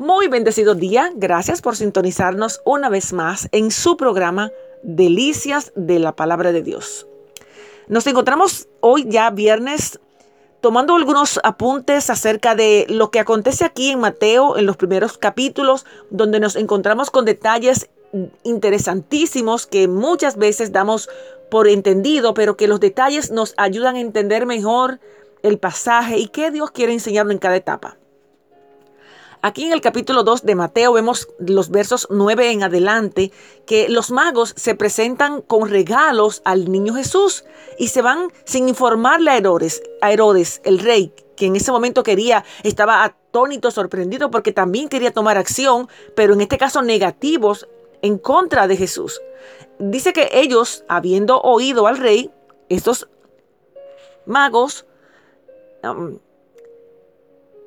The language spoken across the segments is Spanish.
Muy bendecido día. Gracias por sintonizarnos una vez más en su programa Delicias de la Palabra de Dios. Nos encontramos hoy ya viernes tomando algunos apuntes acerca de lo que acontece aquí en Mateo en los primeros capítulos, donde nos encontramos con detalles interesantísimos que muchas veces damos por entendido, pero que los detalles nos ayudan a entender mejor el pasaje y qué Dios quiere enseñarnos en cada etapa. Aquí en el capítulo 2 de Mateo vemos los versos 9 en adelante que los magos se presentan con regalos al niño Jesús y se van sin informarle a Herodes, a Herodes, el rey, que en ese momento quería, estaba atónito, sorprendido porque también quería tomar acción, pero en este caso negativos en contra de Jesús. Dice que ellos, habiendo oído al rey, estos magos, um,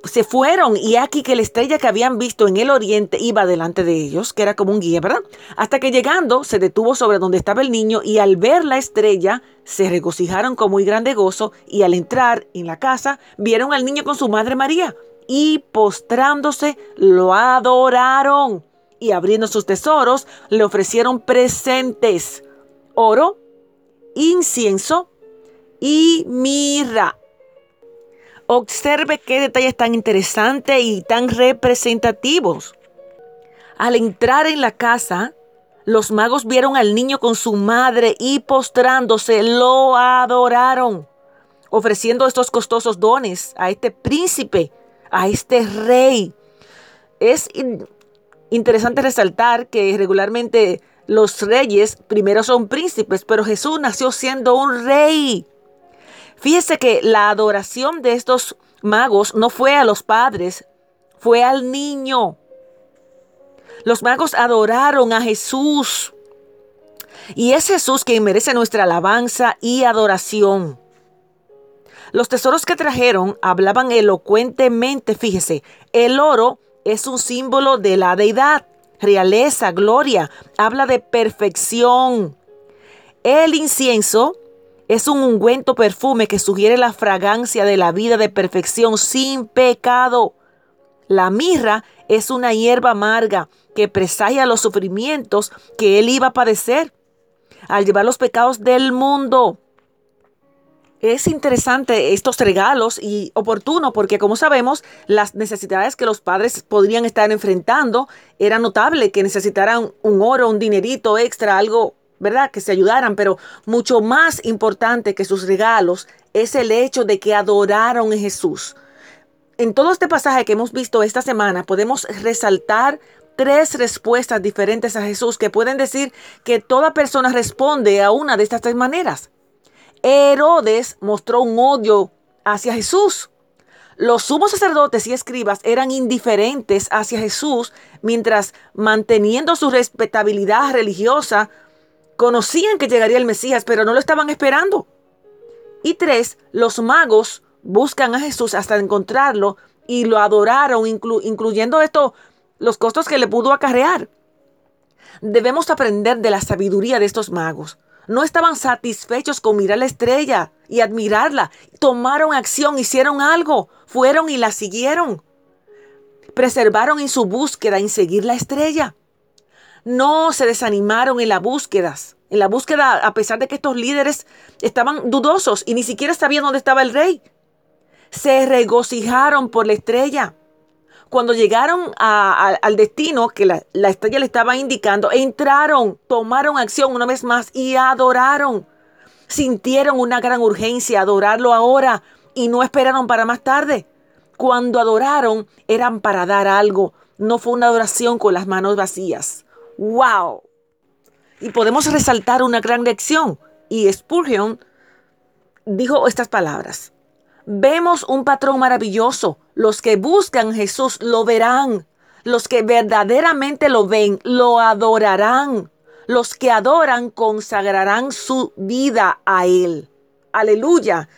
se fueron y aquí que la estrella que habían visto en el oriente iba delante de ellos, que era como un guía, ¿verdad? Hasta que llegando se detuvo sobre donde estaba el niño y al ver la estrella se regocijaron con muy grande gozo y al entrar en la casa vieron al niño con su madre María y postrándose lo adoraron y abriendo sus tesoros le ofrecieron presentes, oro, incienso y mirra. Observe qué detalles tan interesantes y tan representativos. Al entrar en la casa, los magos vieron al niño con su madre y postrándose lo adoraron, ofreciendo estos costosos dones a este príncipe, a este rey. Es interesante resaltar que regularmente los reyes primero son príncipes, pero Jesús nació siendo un rey. Fíjese que la adoración de estos magos no fue a los padres, fue al niño. Los magos adoraron a Jesús. Y es Jesús quien merece nuestra alabanza y adoración. Los tesoros que trajeron hablaban elocuentemente, fíjese, el oro es un símbolo de la deidad, realeza, gloria, habla de perfección. El incienso es un ungüento perfume que sugiere la fragancia de la vida de perfección sin pecado. La mirra es una hierba amarga que presagia los sufrimientos que él iba a padecer al llevar los pecados del mundo. Es interesante estos regalos y oportuno porque como sabemos las necesidades que los padres podrían estar enfrentando era notable que necesitaran un oro, un dinerito extra, algo ¿verdad? Que se ayudaran, pero mucho más importante que sus regalos es el hecho de que adoraron a Jesús. En todo este pasaje que hemos visto esta semana podemos resaltar tres respuestas diferentes a Jesús que pueden decir que toda persona responde a una de estas tres maneras. Herodes mostró un odio hacia Jesús. Los sumos sacerdotes y escribas eran indiferentes hacia Jesús mientras manteniendo su respetabilidad religiosa Conocían que llegaría el Mesías, pero no lo estaban esperando. Y tres, los magos buscan a Jesús hasta encontrarlo y lo adoraron, incluyendo esto, los costos que le pudo acarrear. Debemos aprender de la sabiduría de estos magos. No estaban satisfechos con mirar la estrella y admirarla. Tomaron acción, hicieron algo, fueron y la siguieron. Preservaron en su búsqueda en seguir la estrella no se desanimaron en la búsqueda. En la búsqueda, a pesar de que estos líderes estaban dudosos y ni siquiera sabían dónde estaba el rey. Se regocijaron por la estrella. Cuando llegaron al destino que la, la estrella le estaba indicando, entraron, tomaron acción una vez más y adoraron. Sintieron una gran urgencia adorarlo ahora y no esperaron para más tarde. Cuando adoraron eran para dar algo, no fue una adoración con las manos vacías. ¡Wow! Y podemos resaltar una gran lección. Y Spurgeon dijo estas palabras. Vemos un patrón maravilloso. Los que buscan Jesús lo verán. Los que verdaderamente lo ven, lo adorarán. Los que adoran consagrarán su vida a Él. Aleluya.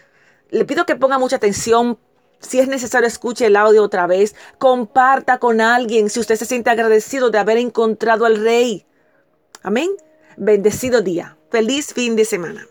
Le pido que ponga mucha atención si es necesario, escuche el audio otra vez. Comparta con alguien si usted se siente agradecido de haber encontrado al Rey. Amén. Bendecido día. Feliz fin de semana.